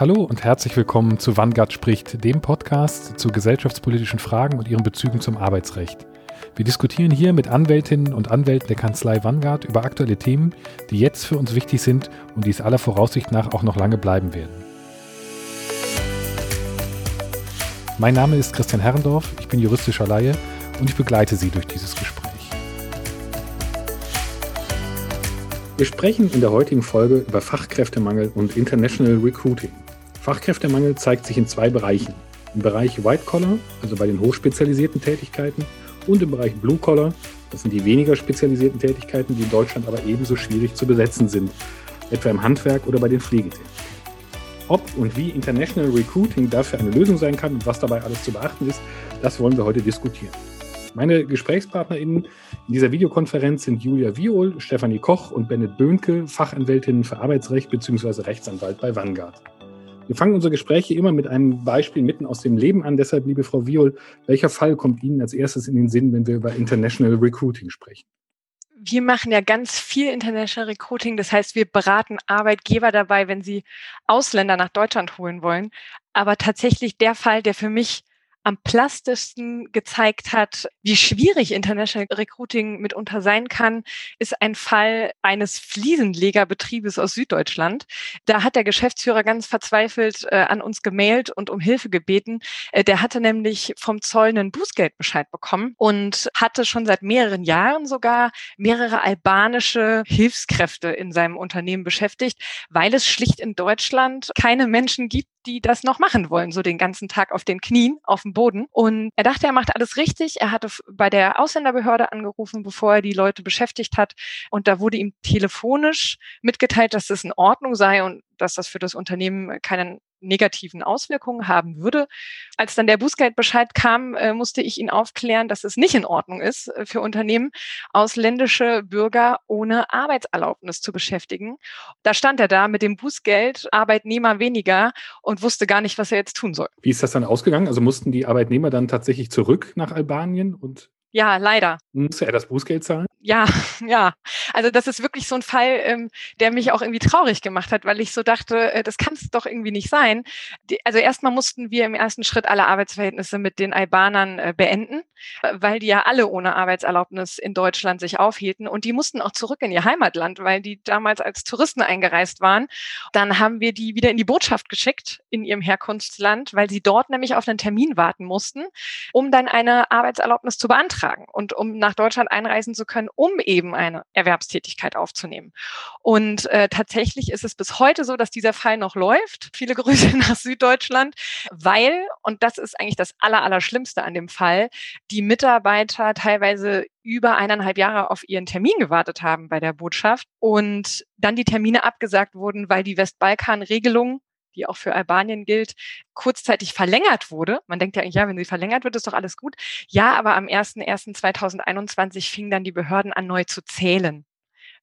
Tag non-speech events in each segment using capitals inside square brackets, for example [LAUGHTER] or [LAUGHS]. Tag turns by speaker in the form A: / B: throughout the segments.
A: Hallo und herzlich willkommen zu Vanguard spricht, dem Podcast zu gesellschaftspolitischen Fragen und ihren Bezügen zum Arbeitsrecht. Wir diskutieren hier mit Anwältinnen und Anwälten der Kanzlei Vanguard über aktuelle Themen, die jetzt für uns wichtig sind und die es aller Voraussicht nach auch noch lange bleiben werden. Mein Name ist Christian Herrendorf, ich bin juristischer Laie und ich begleite Sie durch dieses Gespräch. Wir sprechen in der heutigen Folge über Fachkräftemangel und International Recruiting. Fachkräftemangel zeigt sich in zwei Bereichen. Im Bereich White Collar, also bei den hochspezialisierten Tätigkeiten, und im Bereich Blue Collar, das sind die weniger spezialisierten Tätigkeiten, die in Deutschland aber ebenso schwierig zu besetzen sind, etwa im Handwerk oder bei den Pflegetätigkeiten. Ob und wie International Recruiting dafür eine Lösung sein kann und was dabei alles zu beachten ist, das wollen wir heute diskutieren. Meine GesprächspartnerInnen in dieser Videokonferenz sind Julia Viol, Stefanie Koch und Bennett Böhnke, Fachanwältinnen für Arbeitsrecht bzw. Rechtsanwalt bei Vanguard. Wir fangen unsere Gespräche immer mit einem Beispiel mitten aus dem Leben an. Deshalb, liebe Frau Viol, welcher Fall kommt Ihnen als erstes in den Sinn, wenn wir über International Recruiting sprechen?
B: wir machen ja ganz viel International Recruiting. Das heißt, wir beraten Arbeitgeber dabei, wenn sie Ausländer nach Deutschland holen wollen. Aber tatsächlich der Fall, der für mich am plastischsten gezeigt hat, wie schwierig International Recruiting mitunter sein kann, ist ein Fall eines Fliesenlegerbetriebes aus Süddeutschland. Da hat der Geschäftsführer ganz verzweifelt äh, an uns gemailt und um Hilfe gebeten. Äh, der hatte nämlich vom Zoll einen Bußgeldbescheid bekommen und hatte schon seit mehreren Jahren sogar mehrere albanische Hilfskräfte in seinem Unternehmen beschäftigt, weil es schlicht in Deutschland keine Menschen gibt, die das noch machen wollen, so den ganzen Tag auf den Knien, auf dem Boden. Und er dachte, er macht alles richtig. Er hatte bei der Ausländerbehörde angerufen, bevor er die Leute beschäftigt hat. Und da wurde ihm telefonisch mitgeteilt, dass das in Ordnung sei und dass das für das Unternehmen keinen negativen Auswirkungen haben würde. Als dann der Bußgeldbescheid kam, äh, musste ich ihn aufklären, dass es nicht in Ordnung ist, äh, für Unternehmen ausländische Bürger ohne Arbeitserlaubnis zu beschäftigen. Da stand er da mit dem Bußgeld, Arbeitnehmer weniger und wusste gar nicht, was er jetzt tun soll.
A: Wie ist das dann ausgegangen? Also mussten die Arbeitnehmer dann tatsächlich zurück nach Albanien und
B: ja, leider.
A: Musste er das Bußgeld zahlen?
B: Ja, [LAUGHS] ja. Also das ist wirklich so ein Fall, ähm, der mich auch irgendwie traurig gemacht hat, weil ich so dachte, äh, das kann es doch irgendwie nicht sein. Die, also erstmal mussten wir im ersten Schritt alle Arbeitsverhältnisse mit den Albanern äh, beenden, weil die ja alle ohne Arbeitserlaubnis in Deutschland sich aufhielten und die mussten auch zurück in ihr Heimatland, weil die damals als Touristen eingereist waren. Dann haben wir die wieder in die Botschaft geschickt in ihrem Herkunftsland, weil sie dort nämlich auf einen Termin warten mussten, um dann eine Arbeitserlaubnis zu beantragen beantragen und um nach Deutschland einreisen zu können, um eben eine Erwerbstätigkeit aufzunehmen. Und äh, tatsächlich ist es bis heute so, dass dieser Fall noch läuft. Viele [LAUGHS] Grüße nach Süddeutschland, weil, und das ist eigentlich das Aller, an dem Fall, die Mitarbeiter teilweise über eineinhalb Jahre auf ihren Termin gewartet haben bei der Botschaft und dann die Termine abgesagt wurden, weil die Westbalkan-Regelung die auch für Albanien gilt, kurzzeitig verlängert wurde. Man denkt ja, ja, wenn sie verlängert wird, ist doch alles gut. Ja, aber am 01.01.2021 fingen dann die Behörden an, neu zu zählen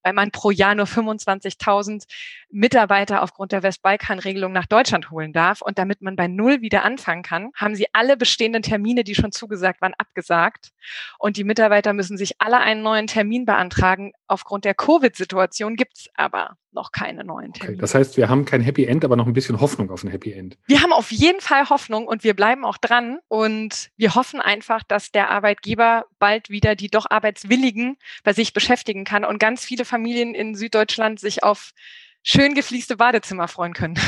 B: weil man pro Jahr nur 25.000 Mitarbeiter aufgrund der Westbalkan-Regelung nach Deutschland holen darf. Und damit man bei Null wieder anfangen kann, haben sie alle bestehenden Termine, die schon zugesagt waren, abgesagt. Und die Mitarbeiter müssen sich alle einen neuen Termin beantragen. Aufgrund der Covid-Situation gibt's aber noch keine neuen Termine. Okay,
A: das heißt, wir haben kein Happy End, aber noch ein bisschen Hoffnung auf ein Happy End.
B: Wir haben auf jeden Fall Hoffnung und wir bleiben auch dran und wir hoffen einfach, dass der Arbeitgeber bald wieder die doch Arbeitswilligen bei sich beschäftigen kann und ganz viele Familien in Süddeutschland sich auf schön gefließte Badezimmer freuen können. [LAUGHS]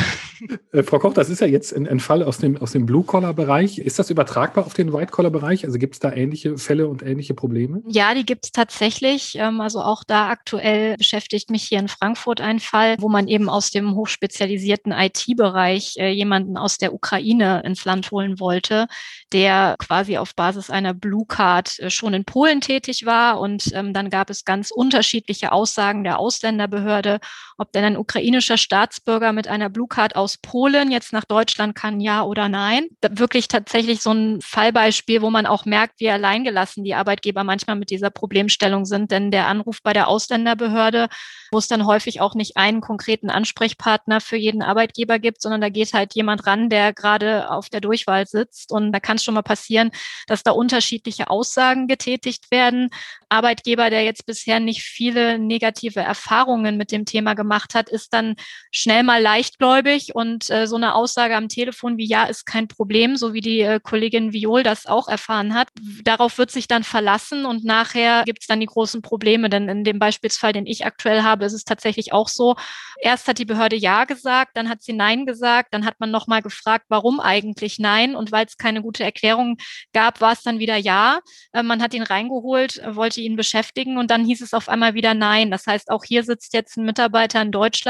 A: Äh, Frau Koch, das ist ja jetzt ein, ein Fall aus dem, aus dem Blue-Collar-Bereich. Ist das übertragbar auf den White-Collar-Bereich? Also gibt es da ähnliche Fälle und ähnliche Probleme?
C: Ja, die gibt es tatsächlich. Ähm, also auch da aktuell beschäftigt mich hier in Frankfurt ein Fall, wo man eben aus dem hochspezialisierten IT-Bereich äh, jemanden aus der Ukraine ins Land holen wollte, der quasi auf Basis einer Blue Card äh, schon in Polen tätig war. Und ähm, dann gab es ganz unterschiedliche Aussagen der Ausländerbehörde, ob denn ein ukrainischer Staatsbürger mit einer Blue Card aus Polen jetzt nach Deutschland kann, ja oder nein. Wirklich tatsächlich so ein Fallbeispiel, wo man auch merkt, wie alleingelassen die Arbeitgeber manchmal mit dieser Problemstellung sind. Denn der Anruf bei der Ausländerbehörde, wo es dann häufig auch nicht einen konkreten Ansprechpartner für jeden Arbeitgeber gibt, sondern da geht halt jemand ran, der gerade auf der Durchwahl sitzt. Und da kann es schon mal passieren, dass da unterschiedliche Aussagen getätigt werden. Arbeitgeber, der jetzt bisher nicht viele negative Erfahrungen mit dem Thema gemacht hat, ist dann schnell mal leichtgläubig und äh, so eine Aussage am Telefon wie ja ist kein Problem, so wie die äh, Kollegin Viol das auch erfahren hat. Darauf wird sich dann verlassen und nachher gibt es dann die großen Probleme, denn in dem Beispielsfall, den ich aktuell habe, ist es tatsächlich auch so. Erst hat die Behörde ja gesagt, dann hat sie nein gesagt, dann hat man nochmal gefragt, warum eigentlich nein und weil es keine gute Erklärung gab, war es dann wieder ja. Äh, man hat ihn reingeholt, wollte ihn beschäftigen und dann hieß es auf einmal wieder nein. Das heißt, auch hier sitzt jetzt ein Mitarbeiter in Deutschland,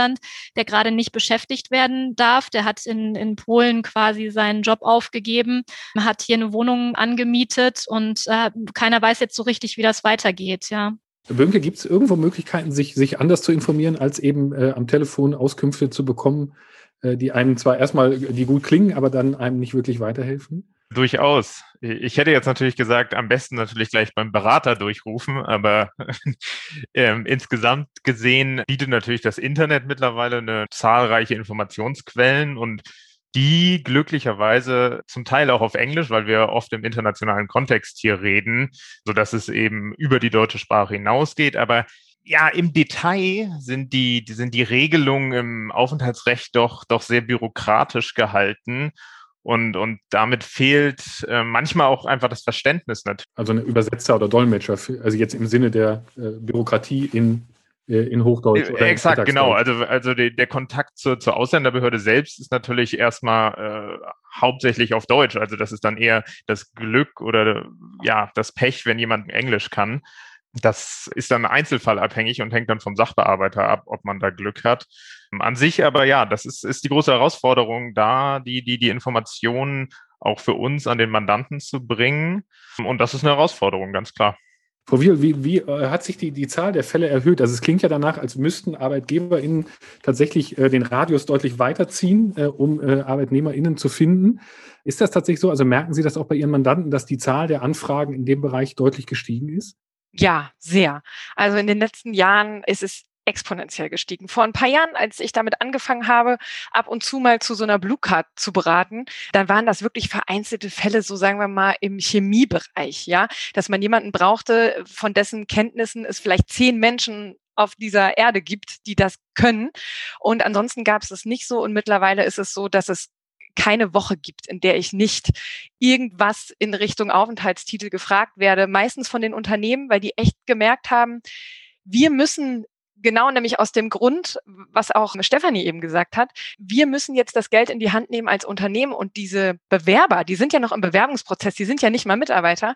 C: der gerade nicht beschäftigt werden darf. Der hat in, in Polen quasi seinen Job aufgegeben, hat hier eine Wohnung angemietet und äh, keiner weiß jetzt so richtig, wie das weitergeht, ja.
A: Bönke, gibt es irgendwo Möglichkeiten, sich, sich anders zu informieren, als eben äh, am Telefon Auskünfte zu bekommen, äh, die einem zwar erstmal, die gut klingen, aber dann einem nicht wirklich weiterhelfen?
D: Durchaus. Ich hätte jetzt natürlich gesagt, am besten natürlich gleich beim Berater durchrufen, aber [LAUGHS] ähm, insgesamt gesehen bietet natürlich das Internet mittlerweile eine zahlreiche Informationsquellen und die glücklicherweise zum Teil auch auf Englisch, weil wir oft im internationalen Kontext hier reden, so dass es eben über die deutsche Sprache hinausgeht. Aber ja, im Detail sind die, sind die Regelungen im Aufenthaltsrecht doch, doch sehr bürokratisch gehalten. Und, und damit fehlt äh, manchmal auch einfach das Verständnis. Nicht.
A: Also ein Übersetzer oder Dolmetscher, für, also jetzt im Sinne der äh, Bürokratie in, äh, in Hochdeutsch.
D: Oder Exakt, genau. Also, also die, der Kontakt zur, zur Ausländerbehörde selbst ist natürlich erstmal äh, hauptsächlich auf Deutsch. Also das ist dann eher das Glück oder ja, das Pech, wenn jemand Englisch kann. Das ist dann einzelfallabhängig und hängt dann vom Sachbearbeiter ab, ob man da Glück hat. An sich aber ja, das ist, ist die große Herausforderung da, die, die, die Informationen auch für uns an den Mandanten zu bringen. Und das ist eine Herausforderung, ganz klar.
A: Frau Wiel, wie, wie äh, hat sich die, die Zahl der Fälle erhöht? Also es klingt ja danach, als müssten ArbeitgeberInnen tatsächlich äh, den Radius deutlich weiterziehen, äh, um äh, ArbeitnehmerInnen zu finden. Ist das tatsächlich so? Also merken Sie das auch bei Ihren Mandanten, dass die Zahl der Anfragen in dem Bereich deutlich gestiegen ist?
B: Ja, sehr. Also in den letzten Jahren ist es exponentiell gestiegen. Vor ein paar Jahren, als ich damit angefangen habe, ab und zu mal zu so einer Blue Card zu beraten, dann waren das wirklich vereinzelte Fälle, so sagen wir mal im Chemiebereich, ja, dass man jemanden brauchte, von dessen Kenntnissen es vielleicht zehn Menschen auf dieser Erde gibt, die das können. Und ansonsten gab es das nicht so. Und mittlerweile ist es so, dass es keine Woche gibt, in der ich nicht irgendwas in Richtung Aufenthaltstitel gefragt werde. Meistens von den Unternehmen, weil die echt gemerkt haben, wir müssen Genau, nämlich aus dem Grund, was auch Stefanie eben gesagt hat, wir müssen jetzt das Geld in die Hand nehmen als Unternehmen und diese Bewerber, die sind ja noch im Bewerbungsprozess, die sind ja nicht mal Mitarbeiter.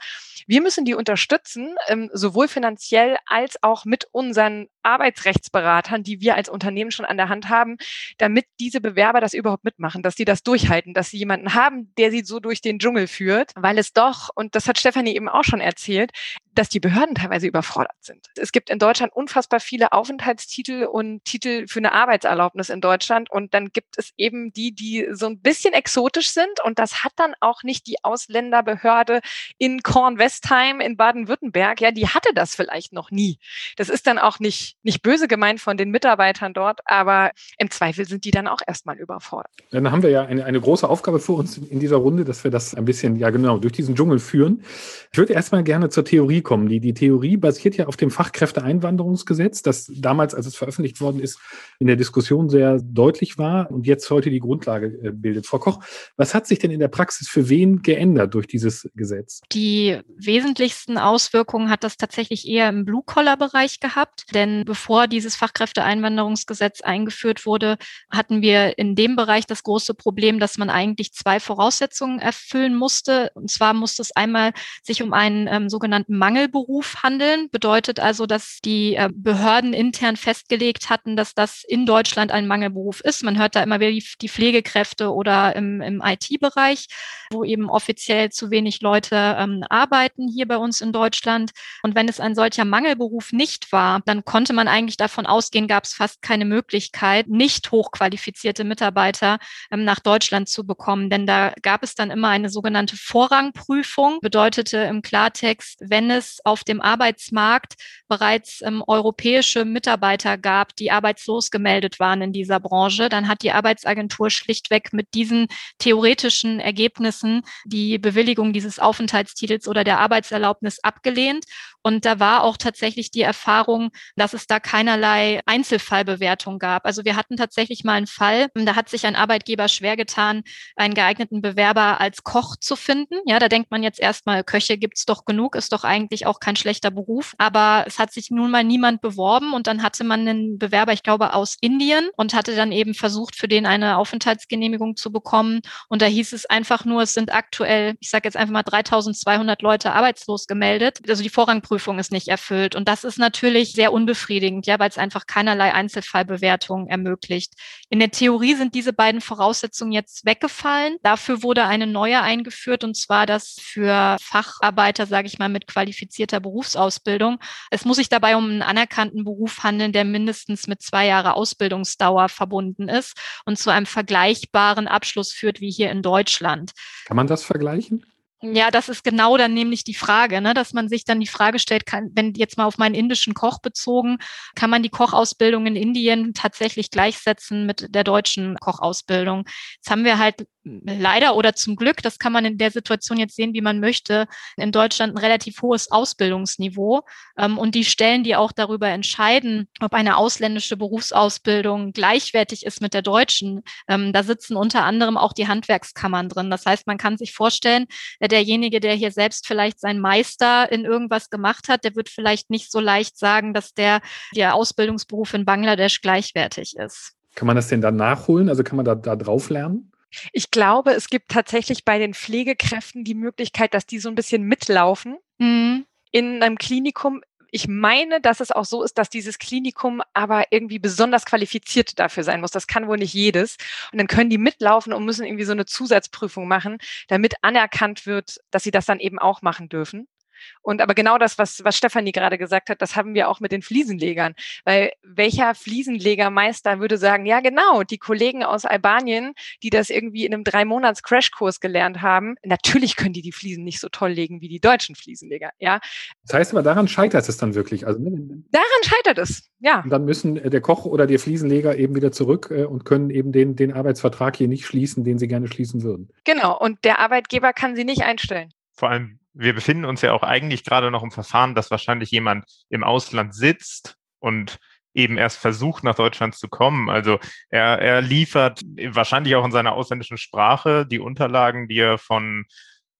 B: Wir müssen die unterstützen, ähm, sowohl finanziell als auch mit unseren Arbeitsrechtsberatern, die wir als Unternehmen schon an der Hand haben, damit diese Bewerber das überhaupt mitmachen, dass sie das durchhalten, dass sie jemanden haben, der sie so durch den Dschungel führt, weil es doch, und das hat Stefanie eben auch schon erzählt, dass die Behörden teilweise überfordert sind. Es gibt in Deutschland unfassbar viele Aufenthaltstitel und Titel für eine Arbeitserlaubnis in Deutschland und dann gibt es eben die, die so ein bisschen exotisch sind und das hat dann auch nicht die Ausländerbehörde in Kornwestheim in Baden-Württemberg, ja, die hatte das vielleicht noch nie. Das ist dann auch nicht, nicht böse gemeint von den Mitarbeitern dort, aber im Zweifel sind die dann auch erstmal überfordert.
A: Dann haben wir ja eine, eine große Aufgabe vor uns in dieser Runde, dass wir das ein bisschen, ja genau, durch diesen Dschungel führen. Ich würde erstmal gerne zur Theorie kommen. Die, die Theorie basiert ja auf dem Fachkräfteeinwanderungsgesetz, das damals, als es veröffentlicht worden ist, in der Diskussion sehr deutlich war und jetzt heute die Grundlage äh, bildet. Frau Koch, was hat sich denn in der Praxis für wen geändert durch dieses Gesetz?
C: Die wesentlichsten Auswirkungen hat das tatsächlich eher im Blue-Collar-Bereich gehabt, denn bevor dieses Fachkräfteeinwanderungsgesetz eingeführt wurde, hatten wir in dem Bereich das große Problem, dass man eigentlich zwei Voraussetzungen erfüllen musste. Und zwar musste es einmal sich um einen ähm, sogenannten Mangel Mangelberuf handeln. Bedeutet also, dass die äh, Behörden intern festgelegt hatten, dass das in Deutschland ein Mangelberuf ist. Man hört da immer wieder die, Pflegekräfte oder im, im IT-Bereich, wo eben offiziell zu wenig Leute ähm, arbeiten hier bei uns in Deutschland. Und wenn es ein solcher Mangelberuf nicht war, dann konnte man eigentlich davon ausgehen, gab es fast keine Möglichkeit, nicht hochqualifizierte Mitarbeiter ähm, nach Deutschland zu bekommen. Denn da gab es dann immer eine sogenannte Vorrangprüfung, bedeutete im Klartext, wenn es es auf dem Arbeitsmarkt bereits ähm, europäische Mitarbeiter gab, die arbeitslos gemeldet waren in dieser Branche, dann hat die Arbeitsagentur schlichtweg mit diesen theoretischen Ergebnissen die Bewilligung dieses Aufenthaltstitels oder der Arbeitserlaubnis abgelehnt. Und da war auch tatsächlich die Erfahrung, dass es da keinerlei Einzelfallbewertung gab. Also wir hatten tatsächlich mal einen Fall, da hat sich ein Arbeitgeber schwer getan, einen geeigneten Bewerber als Koch zu finden. Ja, da denkt man jetzt erstmal, Köche gibt's doch genug, ist doch eigentlich auch kein schlechter Beruf. Aber es hat sich nun mal niemand beworben und dann hatte man einen Bewerber, ich glaube, aus Indien und hatte dann eben versucht, für den eine Aufenthaltsgenehmigung zu bekommen. Und da hieß es einfach nur, es sind aktuell, ich sage jetzt einfach mal 3200 Leute arbeitslos gemeldet. Also die Vorrangprüfung ist nicht erfüllt. Und das ist natürlich sehr unbefriedigend, ja, weil es einfach keinerlei Einzelfallbewertung ermöglicht. In der Theorie sind diese beiden Voraussetzungen jetzt weggefallen. Dafür wurde eine neue eingeführt und zwar das für Facharbeiter, sage ich mal, mit qualifizierter Berufsausbildung. Es muss sich dabei um einen anerkannten Beruf handeln, der mindestens mit zwei Jahre Ausbildungsdauer verbunden ist und zu einem vergleichbaren Abschluss führt wie hier in Deutschland.
A: Kann man das vergleichen?
C: Ja, das ist genau dann nämlich die Frage, ne, dass man sich dann die Frage stellt, kann, wenn jetzt mal auf meinen indischen Koch bezogen, kann man die Kochausbildung in Indien tatsächlich gleichsetzen mit der deutschen Kochausbildung? Jetzt haben wir halt leider oder zum Glück, das kann man in der Situation jetzt sehen, wie man möchte, in Deutschland ein relativ hohes Ausbildungsniveau. Ähm, und die Stellen, die auch darüber entscheiden, ob eine ausländische Berufsausbildung gleichwertig ist mit der deutschen, ähm, da sitzen unter anderem auch die Handwerkskammern drin. Das heißt, man kann sich vorstellen, derjenige, der hier selbst vielleicht seinen Meister in irgendwas gemacht hat, der wird vielleicht nicht so leicht sagen, dass der, der Ausbildungsberuf in Bangladesch gleichwertig ist.
A: Kann man das denn dann nachholen? Also kann man da, da drauf lernen?
B: Ich glaube, es gibt tatsächlich bei den Pflegekräften die Möglichkeit, dass die so ein bisschen mitlaufen. Mhm. In einem Klinikum ich meine, dass es auch so ist, dass dieses Klinikum aber irgendwie besonders qualifiziert dafür sein muss. Das kann wohl nicht jedes. Und dann können die mitlaufen und müssen irgendwie so eine Zusatzprüfung machen, damit anerkannt wird, dass sie das dann eben auch machen dürfen. Und aber genau das, was, was Stefanie gerade gesagt hat, das haben wir auch mit den Fliesenlegern. Weil welcher Fliesenlegermeister würde sagen, ja genau, die Kollegen aus Albanien, die das irgendwie in einem drei Monats Crashkurs gelernt haben, natürlich können die die Fliesen nicht so toll legen wie die deutschen Fliesenleger. Ja.
A: Das heißt aber, daran scheitert es dann wirklich. Also, ne,
B: daran scheitert es, ja.
A: Und dann müssen äh, der Koch oder der Fliesenleger eben wieder zurück äh, und können eben den, den Arbeitsvertrag hier nicht schließen, den sie gerne schließen würden.
B: Genau. Und der Arbeitgeber kann sie nicht einstellen.
D: Vor allem wir befinden uns ja auch eigentlich gerade noch im Verfahren, dass wahrscheinlich jemand im Ausland sitzt und eben erst versucht, nach Deutschland zu kommen. Also er, er liefert wahrscheinlich auch in seiner ausländischen Sprache die Unterlagen, die er von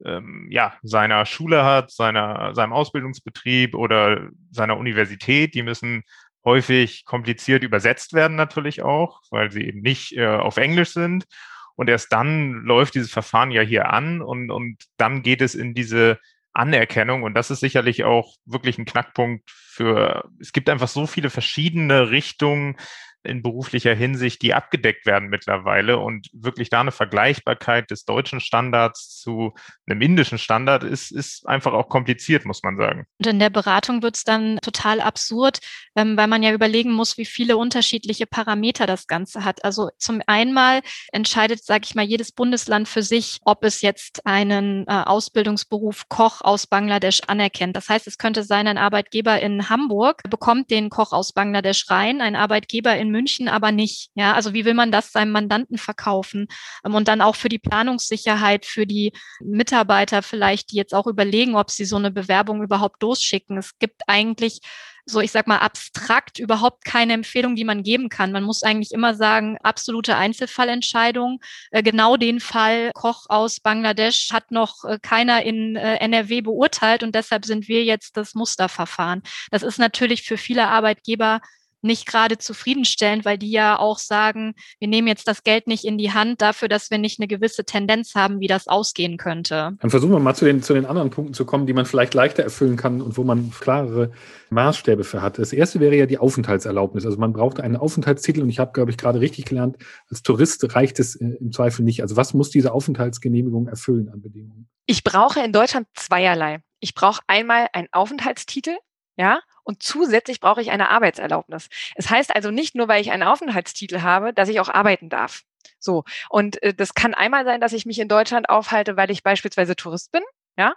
D: ähm, ja, seiner Schule hat, seiner, seinem Ausbildungsbetrieb oder seiner Universität. Die müssen häufig kompliziert übersetzt werden natürlich auch, weil sie eben nicht äh, auf Englisch sind. Und erst dann läuft dieses Verfahren ja hier an und, und dann geht es in diese Anerkennung. Und das ist sicherlich auch wirklich ein Knackpunkt für, es gibt einfach so viele verschiedene Richtungen, in beruflicher Hinsicht, die abgedeckt werden mittlerweile und wirklich da eine Vergleichbarkeit des deutschen Standards zu einem indischen Standard ist, ist einfach auch kompliziert, muss man sagen.
C: Und in der Beratung wird es dann total absurd, ähm, weil man ja überlegen muss, wie viele unterschiedliche Parameter das Ganze hat. Also zum einmal entscheidet, sage ich mal, jedes Bundesland für sich, ob es jetzt einen äh, Ausbildungsberuf Koch aus Bangladesch anerkennt. Das heißt, es könnte sein, ein Arbeitgeber in Hamburg bekommt den Koch aus Bangladesch rein, ein Arbeitgeber in München aber nicht. Ja, also wie will man das seinem Mandanten verkaufen? Ähm, und dann auch für die Planungssicherheit, für die Mitarbeiter vielleicht, die jetzt auch überlegen, ob sie so eine Bewerbung überhaupt losschicken. Es gibt eigentlich so, ich sag mal, abstrakt überhaupt keine Empfehlung, die man geben kann. Man muss eigentlich immer sagen, absolute Einzelfallentscheidung. Äh, genau den Fall Koch aus Bangladesch hat noch äh, keiner in äh, NRW beurteilt und deshalb sind wir jetzt das Musterverfahren. Das ist natürlich für viele Arbeitgeber nicht gerade zufriedenstellend, weil die ja auch sagen, wir nehmen jetzt das Geld nicht in die Hand dafür, dass wir nicht eine gewisse Tendenz haben, wie das ausgehen könnte.
A: Dann versuchen wir mal zu den, zu den anderen Punkten zu kommen, die man vielleicht leichter erfüllen kann und wo man klarere Maßstäbe für hat. Das erste wäre ja die Aufenthaltserlaubnis. Also man braucht einen Aufenthaltstitel und ich habe, glaube ich, gerade richtig gelernt, als Tourist reicht es äh, im Zweifel nicht. Also was muss diese Aufenthaltsgenehmigung erfüllen an Bedingungen?
B: Ich brauche in Deutschland zweierlei. Ich brauche einmal einen Aufenthaltstitel, ja, und zusätzlich brauche ich eine Arbeitserlaubnis. Es heißt also nicht nur, weil ich einen Aufenthaltstitel habe, dass ich auch arbeiten darf. So. Und äh, das kann einmal sein, dass ich mich in Deutschland aufhalte, weil ich beispielsweise Tourist bin. Ja?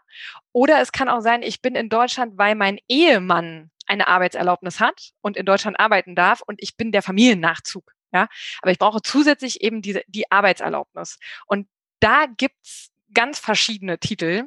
B: Oder es kann auch sein, ich bin in Deutschland, weil mein Ehemann eine Arbeitserlaubnis hat und in Deutschland arbeiten darf und ich bin der Familiennachzug. Ja? Aber ich brauche zusätzlich eben diese, die Arbeitserlaubnis. Und da gibt's ganz verschiedene Titel.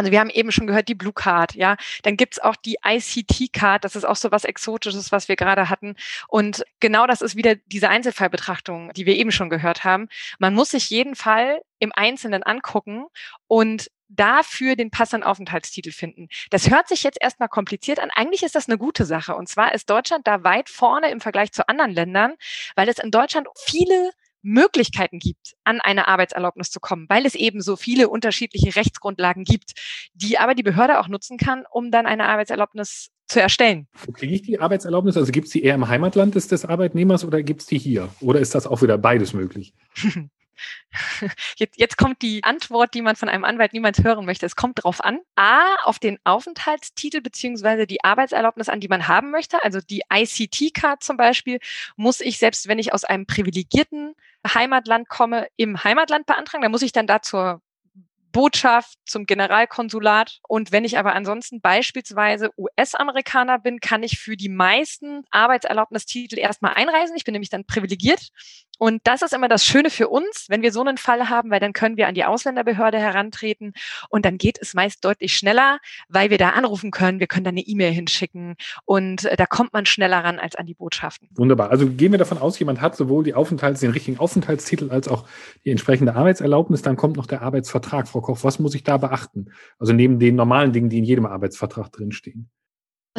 B: Also wir haben eben schon gehört, die Blue Card, ja. Dann gibt's auch die ICT-Card, das ist auch so was Exotisches, was wir gerade hatten. Und genau das ist wieder diese Einzelfallbetrachtung, die wir eben schon gehört haben. Man muss sich jeden Fall im Einzelnen angucken und dafür den passenden Aufenthaltstitel finden. Das hört sich jetzt erstmal kompliziert an. Eigentlich ist das eine gute Sache. Und zwar ist Deutschland da weit vorne im Vergleich zu anderen Ländern, weil es in Deutschland viele Möglichkeiten gibt, an eine Arbeitserlaubnis zu kommen, weil es eben so viele unterschiedliche Rechtsgrundlagen gibt, die aber die Behörde auch nutzen kann, um dann eine Arbeitserlaubnis zu erstellen.
A: Wo kriege ich die Arbeitserlaubnis? Also gibt es die eher im Heimatland des, des Arbeitnehmers oder gibt es die hier? Oder ist das auch wieder beides möglich? [LAUGHS]
B: Jetzt, jetzt kommt die Antwort, die man von einem Anwalt niemals hören möchte. Es kommt drauf an. A, auf den Aufenthaltstitel beziehungsweise die Arbeitserlaubnis an, die man haben möchte. Also die ICT-Card zum Beispiel muss ich, selbst wenn ich aus einem privilegierten Heimatland komme, im Heimatland beantragen. Da muss ich dann da zur Botschaft, zum Generalkonsulat. Und wenn ich aber ansonsten beispielsweise US-Amerikaner bin, kann ich für die meisten Arbeitserlaubnistitel erstmal einreisen. Ich bin nämlich dann privilegiert und das ist immer das Schöne für uns, wenn wir so einen Fall haben, weil dann können wir an die Ausländerbehörde herantreten und dann geht es meist deutlich schneller, weil wir da anrufen können, wir können da eine E-Mail hinschicken und äh, da kommt man schneller ran als an die Botschaften.
A: Wunderbar. Also gehen wir davon aus, jemand hat sowohl die Aufenthalts, den richtigen Aufenthaltstitel als auch die entsprechende Arbeitserlaubnis, dann kommt noch der Arbeitsvertrag. Frau Koch, was muss ich da beachten? Also neben den normalen Dingen, die in jedem Arbeitsvertrag drinstehen.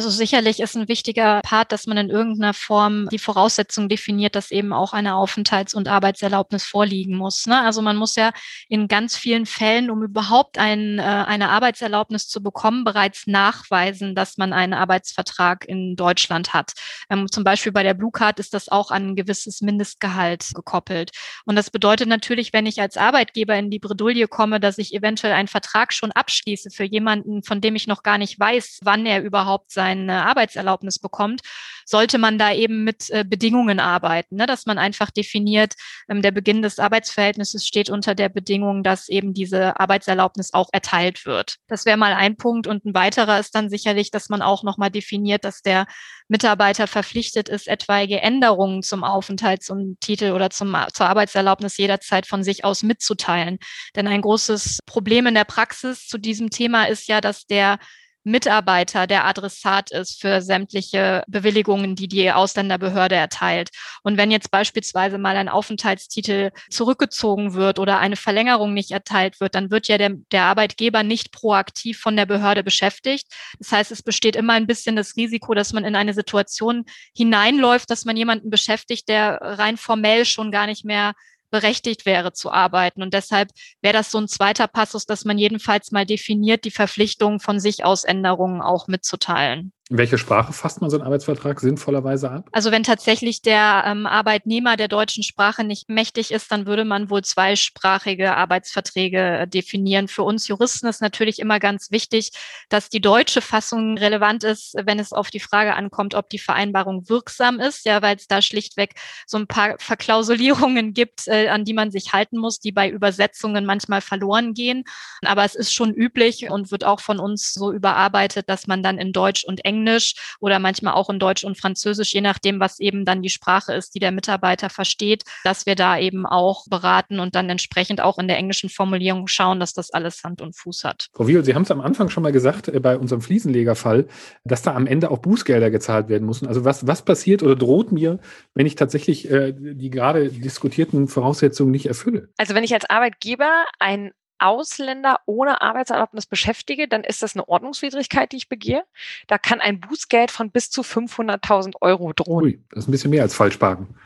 C: Also sicherlich ist ein wichtiger Part, dass man in irgendeiner Form die Voraussetzung definiert, dass eben auch eine Aufenthalts- und Arbeitserlaubnis vorliegen muss. Ne? Also man muss ja in ganz vielen Fällen, um überhaupt ein, äh, eine Arbeitserlaubnis zu bekommen, bereits nachweisen, dass man einen Arbeitsvertrag in Deutschland hat. Ähm, zum Beispiel bei der Blue Card ist das auch an ein gewisses Mindestgehalt gekoppelt. Und das bedeutet natürlich, wenn ich als Arbeitgeber in die Bredouille komme, dass ich eventuell einen Vertrag schon abschließe für jemanden, von dem ich noch gar nicht weiß, wann er überhaupt seine Arbeitserlaubnis bekommt, sollte man da eben mit äh, Bedingungen arbeiten, ne? dass man einfach definiert, ähm, der Beginn des Arbeitsverhältnisses steht unter der Bedingung, dass eben diese Arbeitserlaubnis auch erteilt wird. Das wäre mal ein Punkt. Und ein weiterer ist dann sicherlich, dass man auch nochmal definiert, dass der Mitarbeiter verpflichtet ist, etwaige Änderungen zum Aufenthalts- und Titel oder zum, zur Arbeitserlaubnis jederzeit von sich aus mitzuteilen. Denn ein großes Problem in der Praxis zu diesem Thema ist ja, dass der Mitarbeiter der Adressat ist für sämtliche Bewilligungen, die die Ausländerbehörde erteilt. Und wenn jetzt beispielsweise mal ein Aufenthaltstitel zurückgezogen wird oder eine Verlängerung nicht erteilt wird, dann wird ja der, der Arbeitgeber nicht proaktiv von der Behörde beschäftigt. Das heißt, es besteht immer ein bisschen das Risiko, dass man in eine Situation hineinläuft, dass man jemanden beschäftigt, der rein formell schon gar nicht mehr berechtigt wäre zu arbeiten. Und deshalb wäre das so ein zweiter Passus, dass man jedenfalls mal definiert, die Verpflichtung von sich aus Änderungen auch mitzuteilen.
A: In welcher Sprache fasst man so einen Arbeitsvertrag sinnvollerweise ab?
C: Also wenn tatsächlich der ähm, Arbeitnehmer der deutschen Sprache nicht mächtig ist, dann würde man wohl zweisprachige Arbeitsverträge äh, definieren. Für uns Juristen ist natürlich immer ganz wichtig, dass die deutsche Fassung relevant ist, wenn es auf die Frage ankommt, ob die Vereinbarung wirksam ist, ja, weil es da schlichtweg so ein paar Verklausulierungen [LAUGHS] gibt, äh, an die man sich halten muss, die bei Übersetzungen manchmal verloren gehen. Aber es ist schon üblich und wird auch von uns so überarbeitet, dass man dann in Deutsch und Englisch Englisch oder manchmal auch in Deutsch und Französisch, je nachdem, was eben dann die Sprache ist, die der Mitarbeiter versteht, dass wir da eben auch beraten und dann entsprechend auch in der englischen Formulierung schauen, dass das alles Hand und Fuß hat.
A: Frau Wiel, Sie haben es am Anfang schon mal gesagt, äh, bei unserem Fliesenlegerfall, dass da am Ende auch Bußgelder gezahlt werden müssen. Also was, was passiert oder droht mir, wenn ich tatsächlich äh, die gerade diskutierten Voraussetzungen nicht erfülle?
B: Also wenn ich als Arbeitgeber ein Ausländer ohne Arbeitserlaubnis beschäftige, dann ist das eine Ordnungswidrigkeit, die ich begehe. Da kann ein Bußgeld von bis zu 500.000 Euro drohen. Ui,
A: das ist ein bisschen mehr als Falschparken.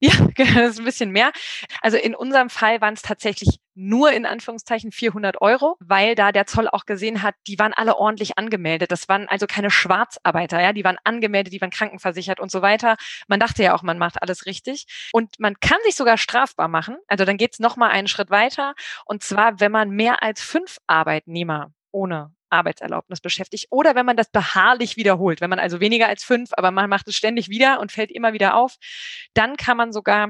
B: Ja, [LAUGHS] das ist ein bisschen mehr. Also in unserem Fall waren es tatsächlich nur in Anführungszeichen 400 Euro, weil da der Zoll auch gesehen hat, die waren alle ordentlich angemeldet. Das waren also keine Schwarzarbeiter, ja, die waren angemeldet, die waren krankenversichert und so weiter. Man dachte ja auch, man macht alles richtig. Und man kann sich sogar strafbar machen. Also dann geht es nochmal einen Schritt weiter. Und zwar, wenn man mehr als fünf Arbeitnehmer ohne Arbeitserlaubnis beschäftigt. Oder wenn man das beharrlich wiederholt, wenn man also weniger als fünf, aber man macht es ständig wieder und fällt immer wieder auf, dann kann man sogar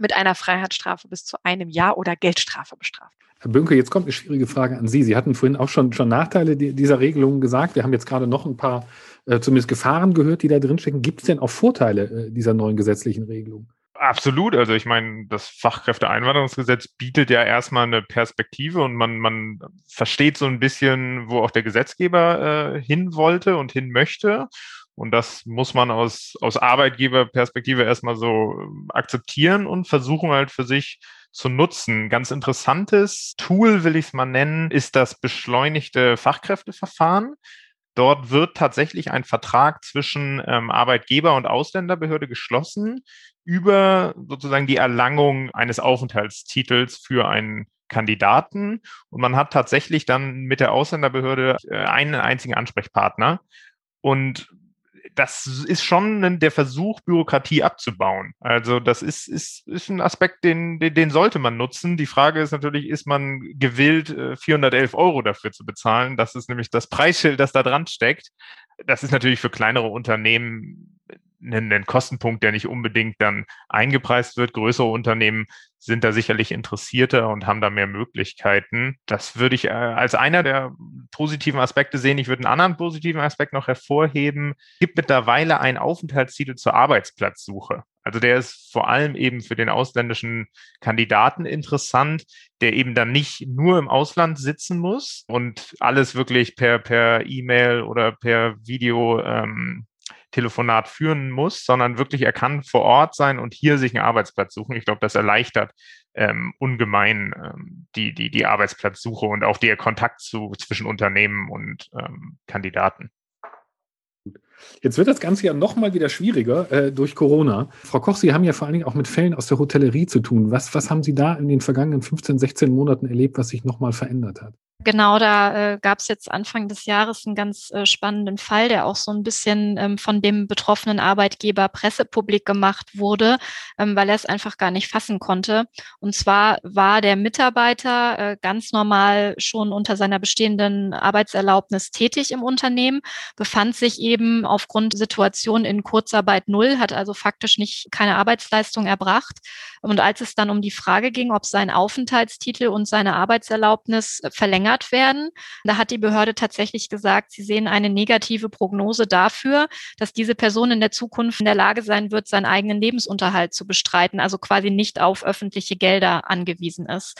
B: mit einer Freiheitsstrafe bis zu einem Jahr oder Geldstrafe bestraft.
A: Herr Bünke, jetzt kommt eine schwierige Frage an Sie. Sie hatten vorhin auch schon, schon Nachteile dieser Regelungen gesagt. Wir haben jetzt gerade noch ein paar, äh, zumindest Gefahren gehört, die da drinstecken. Gibt es denn auch Vorteile äh, dieser neuen gesetzlichen Regelung?
D: Absolut. Also ich meine, das Fachkräfteeinwanderungsgesetz bietet ja erstmal eine Perspektive und man, man versteht so ein bisschen, wo auch der Gesetzgeber äh, hin wollte und hin möchte. Und das muss man aus, aus Arbeitgeberperspektive erstmal so ähm, akzeptieren und versuchen halt für sich zu nutzen. Ganz interessantes Tool, will ich es mal nennen, ist das beschleunigte Fachkräfteverfahren. Dort wird tatsächlich ein Vertrag zwischen ähm, Arbeitgeber und Ausländerbehörde geschlossen über sozusagen die Erlangung eines Aufenthaltstitels für einen Kandidaten. Und man hat tatsächlich dann mit der Ausländerbehörde äh, einen einzigen Ansprechpartner. Und das ist schon der Versuch, Bürokratie abzubauen. Also das ist, ist, ist ein Aspekt, den, den, den sollte man nutzen. Die Frage ist natürlich, ist man gewillt, 411 äh, Euro dafür zu bezahlen? Das ist nämlich das Preisschild, das da dran steckt. Das ist natürlich für kleinere Unternehmen ein, ein Kostenpunkt, der nicht unbedingt dann eingepreist wird. Größere Unternehmen sind da sicherlich interessierter und haben da mehr Möglichkeiten. Das würde ich äh, als einer der positiven Aspekte sehen. Ich würde einen anderen positiven Aspekt noch hervorheben. Es gibt mittlerweile einen Aufenthaltstitel zur Arbeitsplatzsuche. Also der ist vor allem eben für den ausländischen Kandidaten interessant, der eben dann nicht nur im Ausland sitzen muss und alles wirklich per per E-Mail oder per Video ähm, Telefonat führen muss, sondern wirklich er kann vor Ort sein und hier sich einen Arbeitsplatz suchen. Ich glaube, das erleichtert ähm, ungemein ähm, die, die, die Arbeitsplatzsuche und auch der Kontakt zu, zwischen Unternehmen und ähm, Kandidaten.
A: Jetzt wird das Ganze ja nochmal wieder schwieriger äh, durch Corona. Frau Koch, Sie haben ja vor allen Dingen auch mit Fällen aus der Hotellerie zu tun. Was, was haben Sie da in den vergangenen 15, 16 Monaten erlebt, was sich nochmal verändert hat?
C: Genau, da äh, gab es jetzt Anfang des Jahres einen ganz äh, spannenden Fall, der auch so ein bisschen ähm, von dem betroffenen Arbeitgeber pressepublik gemacht wurde, ähm, weil er es einfach gar nicht fassen konnte. Und zwar war der Mitarbeiter äh, ganz normal schon unter seiner bestehenden Arbeitserlaubnis tätig im Unternehmen, befand sich eben aufgrund Situation in Kurzarbeit null, hat also faktisch nicht keine Arbeitsleistung erbracht. Und als es dann um die Frage ging, ob sein Aufenthaltstitel und seine Arbeitserlaubnis verlängert verlängert werden. Da hat die Behörde tatsächlich gesagt, sie sehen eine negative Prognose dafür, dass diese Person in der Zukunft in der Lage sein wird, seinen eigenen Lebensunterhalt zu bestreiten, also quasi nicht auf öffentliche Gelder angewiesen ist.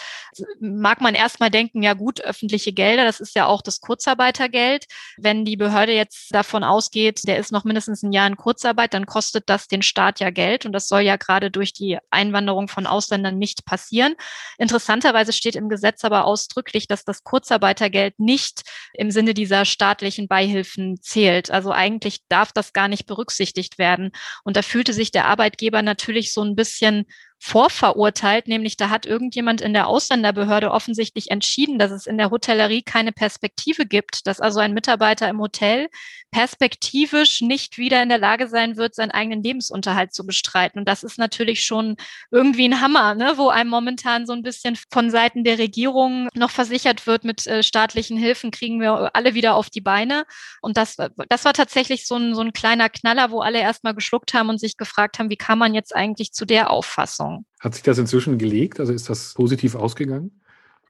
C: Mag man erstmal denken, ja gut, öffentliche Gelder, das ist ja auch das Kurzarbeitergeld. Wenn die Behörde jetzt davon ausgeht, der ist noch mindestens ein Jahr in Kurzarbeit, dann kostet das den Staat ja Geld und das soll ja gerade durch die Einwanderung von Ausländern nicht passieren. Interessanterweise steht im Gesetz aber ausdrücklich, dass das Kurz Kurzarbeitergeld nicht im Sinne dieser staatlichen Beihilfen zählt. Also eigentlich darf das gar nicht berücksichtigt werden. Und da fühlte sich der Arbeitgeber natürlich so ein bisschen vorverurteilt, nämlich da hat irgendjemand in der Ausländerbehörde offensichtlich entschieden, dass es in der Hotellerie keine Perspektive gibt, dass also ein Mitarbeiter im Hotel perspektivisch nicht wieder in der Lage sein wird, seinen eigenen Lebensunterhalt zu bestreiten. Und das ist natürlich schon irgendwie ein Hammer, ne? wo einem momentan so ein bisschen von Seiten der Regierung noch versichert wird, mit äh, staatlichen Hilfen kriegen wir alle wieder auf die Beine. Und das, das war tatsächlich so ein, so ein kleiner Knaller, wo alle erstmal geschluckt haben und sich gefragt haben, wie kann man jetzt eigentlich zu der Auffassung
A: hat sich das inzwischen gelegt? Also ist das positiv ausgegangen?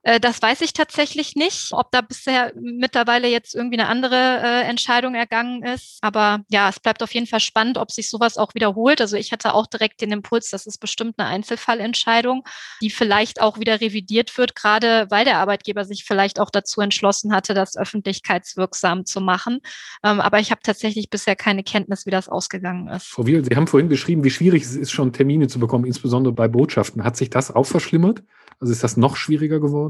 C: Äh, das weiß ich tatsächlich nicht, ob da bisher mittlerweile jetzt irgendwie eine andere äh, Entscheidung ergangen ist. Aber ja, es bleibt auf jeden Fall spannend, ob sich sowas auch wiederholt. Also ich hatte auch direkt den Impuls, das ist bestimmt eine Einzelfallentscheidung, die vielleicht auch wieder revidiert wird, gerade weil der Arbeitgeber sich vielleicht auch dazu entschlossen hatte, das öffentlichkeitswirksam zu machen. Ähm, aber ich habe tatsächlich bisher keine Kenntnis, wie das ausgegangen ist.
A: Frau Wiel, Sie haben vorhin beschrieben, wie schwierig es ist, schon Termine zu bekommen, insbesondere bei Botschaften. Hat sich das auch verschlimmert? Also ist das noch schwieriger geworden?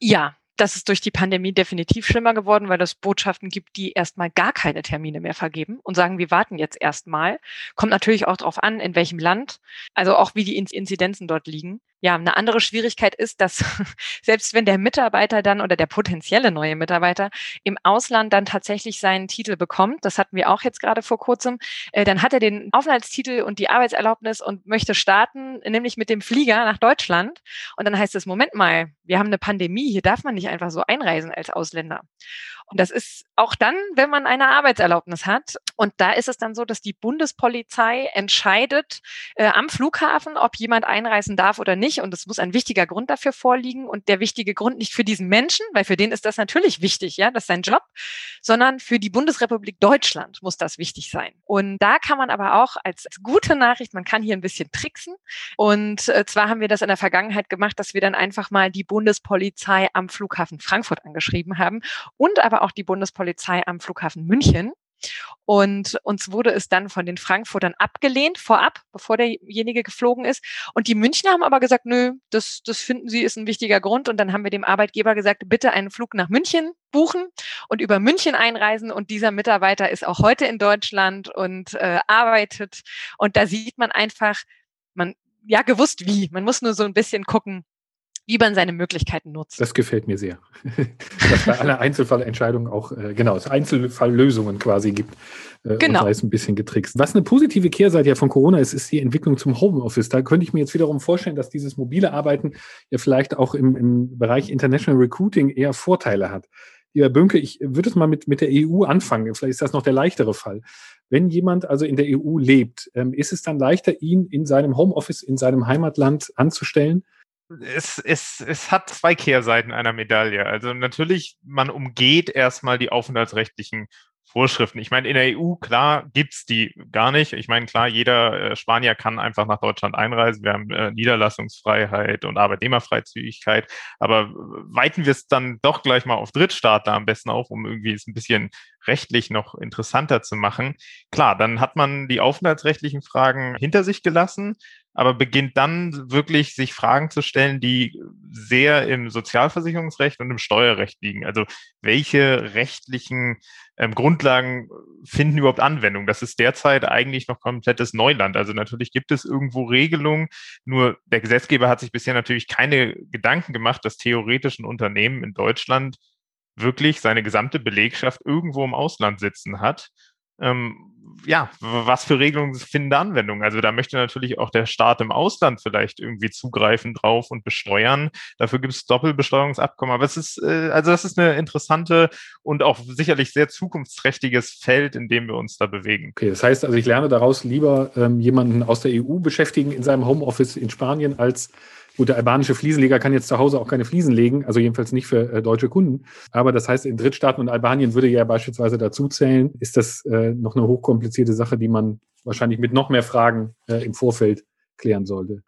B: Ja, das ist durch die Pandemie definitiv schlimmer geworden, weil es Botschaften gibt, die erstmal gar keine Termine mehr vergeben und sagen, wir warten jetzt erstmal. Kommt natürlich auch darauf an, in welchem Land, also auch wie die Inzidenzen dort liegen. Ja, eine andere Schwierigkeit ist, dass [LAUGHS] selbst wenn der Mitarbeiter dann oder der potenzielle neue Mitarbeiter im Ausland dann tatsächlich seinen Titel bekommt, das hatten wir auch jetzt gerade vor kurzem, äh, dann hat er den Aufenthaltstitel und die Arbeitserlaubnis und möchte starten, nämlich mit dem Flieger nach Deutschland. Und dann heißt es, Moment mal, wir haben eine Pandemie, hier darf man nicht einfach so einreisen als Ausländer. Und das ist auch dann, wenn man eine Arbeitserlaubnis hat. Und da ist es dann so, dass die Bundespolizei entscheidet äh, am Flughafen, ob jemand einreisen darf oder nicht. Und es muss ein wichtiger Grund dafür vorliegen. Und der wichtige Grund nicht für diesen Menschen, weil für den ist das natürlich wichtig, ja, das ist sein Job, sondern für die Bundesrepublik Deutschland muss das wichtig sein. Und da kann man aber auch als, als gute Nachricht, man kann hier ein bisschen tricksen. Und äh, zwar haben wir das in der Vergangenheit gemacht, dass wir dann einfach mal die Bundespolizei am Flughafen Frankfurt angeschrieben haben und aber auch die Bundespolizei am Flughafen München. Und uns wurde es dann von den Frankfurtern abgelehnt, vorab, bevor derjenige geflogen ist. Und die Münchner haben aber gesagt, nö, das, das finden sie ist ein wichtiger Grund. Und dann haben wir dem Arbeitgeber gesagt, bitte einen Flug nach München buchen und über München einreisen. Und dieser Mitarbeiter ist auch heute in Deutschland und äh, arbeitet. Und da sieht man einfach, man, ja, gewusst wie. Man muss nur so ein bisschen gucken, wie man seine Möglichkeiten nutzt.
A: Das gefällt mir sehr. [LAUGHS] Dass bei aller Einzelfallentscheidung auch, äh, genau, es Einzelfalllösungen quasi gibt. Äh, genau. Und da ist ein bisschen getrickst. Was eine positive Kehrseite ja von Corona ist, ist die Entwicklung zum Homeoffice. Da könnte ich mir jetzt wiederum vorstellen, dass dieses mobile Arbeiten ja vielleicht auch im, im Bereich International Recruiting eher Vorteile hat. Lieber Bünke, ich würde es mal mit, mit der EU anfangen. Vielleicht ist das noch der leichtere Fall. Wenn jemand also in der EU lebt, ähm, ist es dann leichter, ihn in seinem Homeoffice, in seinem Heimatland anzustellen?
D: Es, es, es hat zwei Kehrseiten einer Medaille. Also natürlich, man umgeht erstmal die aufenthaltsrechtlichen Vorschriften. Ich meine, in der EU, klar, gibt's die gar nicht. Ich meine, klar, jeder äh, Spanier kann einfach nach Deutschland einreisen. Wir haben äh, Niederlassungsfreiheit und Arbeitnehmerfreizügigkeit. Aber weiten wir es dann doch gleich mal auf Drittstaaten am besten auf, um irgendwie es ein bisschen rechtlich noch interessanter zu machen. Klar, dann hat man die aufenthaltsrechtlichen Fragen hinter sich gelassen aber beginnt dann wirklich sich Fragen zu stellen, die sehr im Sozialversicherungsrecht und im Steuerrecht liegen. Also welche rechtlichen ähm, Grundlagen finden überhaupt Anwendung? Das ist derzeit eigentlich noch komplettes Neuland. Also natürlich gibt es irgendwo Regelungen, nur der Gesetzgeber hat sich bisher natürlich keine Gedanken gemacht, dass theoretisch ein Unternehmen in Deutschland wirklich seine gesamte Belegschaft irgendwo im Ausland sitzen hat ähm, ja, was für Regelungen finden da Anwendung? Also da möchte natürlich auch der Staat im Ausland vielleicht irgendwie zugreifen drauf und besteuern. Dafür gibt es Doppelbesteuerungsabkommen. Aber es ist, äh, also das ist eine interessante und auch sicherlich sehr zukunftsträchtiges Feld, in dem wir uns da bewegen.
A: Okay, das heißt also, ich lerne daraus lieber ähm, jemanden aus der EU beschäftigen in seinem Homeoffice in Spanien als Gut, der albanische Fliesenleger kann jetzt zu Hause auch keine Fliesen legen, also jedenfalls nicht für äh, deutsche Kunden. Aber das heißt, in Drittstaaten und Albanien würde ja beispielsweise dazu zählen, ist das äh, noch eine hochkomplizierte Sache, die man wahrscheinlich mit noch mehr Fragen äh, im Vorfeld klären sollte.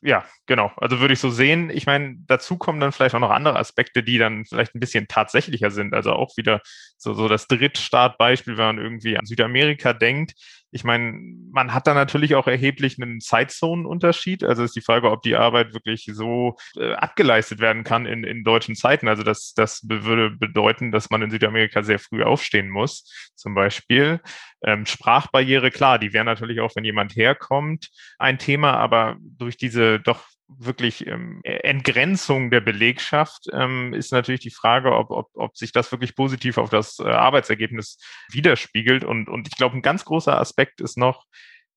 D: Ja, genau. Also würde ich so sehen. Ich meine, dazu kommen dann vielleicht auch noch andere Aspekte, die dann vielleicht ein bisschen tatsächlicher sind. Also auch wieder so, so das Drittstaatbeispiel, wenn man irgendwie an Südamerika denkt ich meine, man hat da natürlich auch erheblich einen Zeitzonenunterschied. Also ist die Frage, ob die Arbeit wirklich so äh, abgeleistet werden kann in, in deutschen Zeiten. Also das, das würde bedeuten, dass man in Südamerika sehr früh aufstehen muss, zum Beispiel. Ähm, Sprachbarriere, klar, die wäre natürlich auch, wenn jemand herkommt, ein Thema, aber durch diese doch wirklich ähm, Entgrenzung der Belegschaft ähm, ist natürlich die Frage, ob, ob, ob sich das wirklich positiv auf das äh, Arbeitsergebnis widerspiegelt. Und, und ich glaube, ein ganz großer Aspekt ist noch,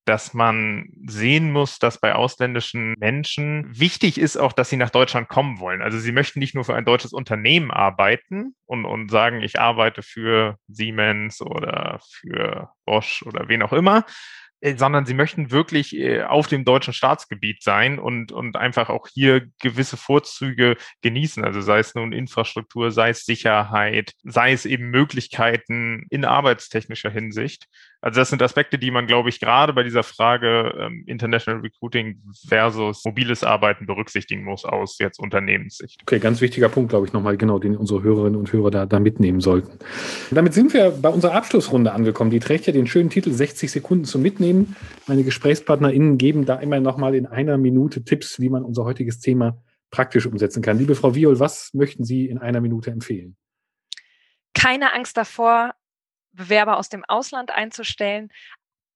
D: dass man sehen muss, dass bei ausländischen Menschen wichtig ist auch, dass sie nach Deutschland kommen wollen. Also sie möchten nicht nur für ein deutsches Unternehmen arbeiten und, und sagen, ich arbeite für Siemens oder für Bosch oder wen auch immer, sondern sie möchten wirklich äh, auf dem deutschen Staatsgebiet sein und, und einfach auch hier gewisse Vorzüge genießen. Also sei es nun Infrastruktur, sei es Sicherheit, sei es eben Möglichkeiten in arbeitstechnischer Hinsicht. Also das sind Aspekte, die man, glaube ich, gerade bei dieser Frage ähm, International Recruiting versus mobiles Arbeiten berücksichtigen muss aus jetzt Unternehmenssicht.
A: Okay, ganz wichtiger Punkt, glaube ich, nochmal genau, den unsere Hörerinnen und Hörer da, da mitnehmen sollten. Damit sind wir bei unserer Abschlussrunde angekommen. Die trägt ja den schönen Titel 60 Sekunden zum Mitnehmen. Meine GesprächspartnerInnen geben da immer nochmal in einer Minute Tipps, wie man unser heutiges Thema praktisch umsetzen kann. Liebe Frau Viol, was möchten Sie in einer Minute empfehlen?
B: Keine Angst davor, Bewerber aus dem Ausland einzustellen.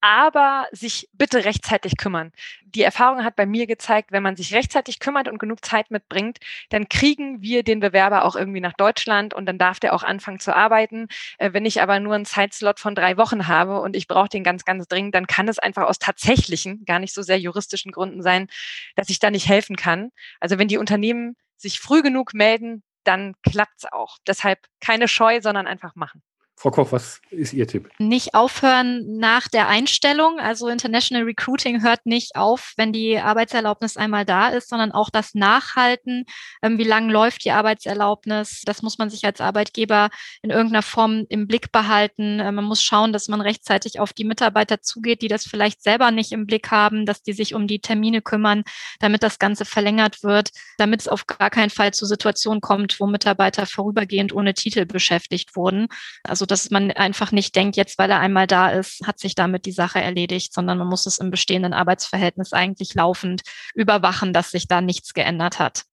B: aber sich bitte rechtzeitig kümmern. Die Erfahrung hat bei mir gezeigt, wenn man sich rechtzeitig kümmert und genug Zeit mitbringt, dann kriegen wir den Bewerber auch irgendwie nach Deutschland und dann darf der auch anfangen zu arbeiten. Äh, wenn ich aber nur einen Zeitslot von drei Wochen habe und ich brauche den ganz, ganz dringend, dann kann es einfach aus tatsächlichen, gar nicht so sehr juristischen Gründen sein, dass ich da nicht helfen kann. Also wenn die Unternehmen sich früh genug melden, dann klappt's auch. Deshalb keine Scheu, sondern einfach machen.
A: Frau Koch, was ist Ihr Tipp?
C: Nicht aufhören nach der Einstellung. Also International Recruiting hört nicht auf, wenn die Arbeitserlaubnis einmal da ist, sondern auch das Nachhalten. Ähm, wie lange läuft die Arbeitserlaubnis? Das muss man sich als Arbeitgeber in irgendeiner Form im Blick behalten. Äh, man muss schauen, dass man rechtzeitig auf die Mitarbeiter zugeht, die das vielleicht selber nicht im Blick haben, dass die sich um die Termine kümmern, damit das Ganze verlängert wird, damit es auf gar keinen Fall zu Situationen kommt, wo Mitarbeiter vorübergehend ohne Titel beschäftigt wurden. Also so dass man einfach nicht denkt, jetzt weil er einmal da ist, hat sich damit die Sache erledigt, sondern man muss es im bestehenden Arbeitsverhältnis eigentlich laufend überwachen, dass sich da nichts geändert hat.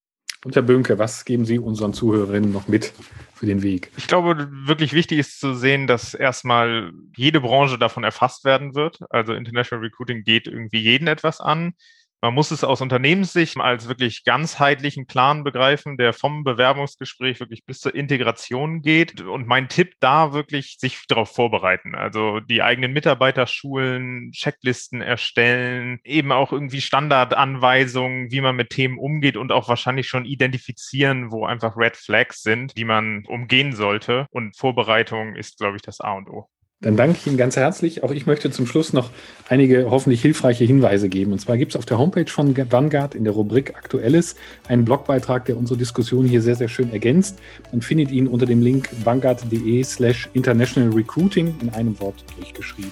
A: Und Herr Bönke, was geben Sie unseren Zuhörerinnen noch mit für den Weg?
D: Ich glaube, wirklich wichtig ist zu sehen, dass erstmal jede Branche davon erfasst werden wird. Also International Recruiting geht irgendwie jeden etwas an. Man muss es aus Unternehmenssicht als wirklich ganzheitlichen Plan begreifen, der vom Bewerbungsgespräch wirklich bis zur Integration geht. Und mein Tipp da wirklich sich darauf vorbereiten. Also die eigenen Mitarbeiter schulen, Checklisten erstellen, eben auch irgendwie Standardanweisungen, wie man mit Themen umgeht und auch wahrscheinlich schon identifizieren, wo einfach Red Flags sind, die man umgehen sollte. Und Vorbereitung ist, glaube ich, das A und O.
A: Dann danke ich Ihnen ganz herzlich. Auch ich möchte zum Schluss noch einige hoffentlich hilfreiche Hinweise geben. Und zwar gibt es auf der Homepage von Vanguard in der Rubrik Aktuelles einen Blogbeitrag, der unsere Diskussion hier sehr, sehr schön ergänzt. Man findet ihn unter dem Link vanguard.de slash international recruiting in einem Wort durchgeschrieben.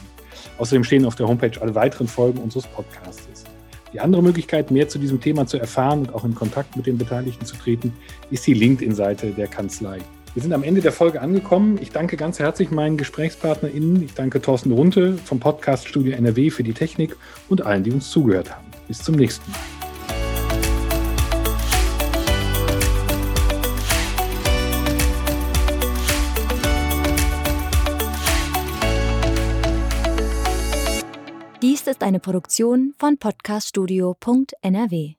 A: Außerdem stehen auf der Homepage alle weiteren Folgen unseres Podcasts. Die andere Möglichkeit, mehr zu diesem Thema zu erfahren und auch in Kontakt mit den Beteiligten zu treten, ist die LinkedIn-Seite der Kanzlei. Wir sind am Ende der Folge angekommen. Ich danke ganz herzlich meinen GesprächspartnerInnen. Ich danke Thorsten Runte vom Podcast Studio NRW für die Technik und allen, die uns zugehört haben. Bis zum nächsten Mal.
E: Dies ist eine Produktion von podcaststudio.nrw.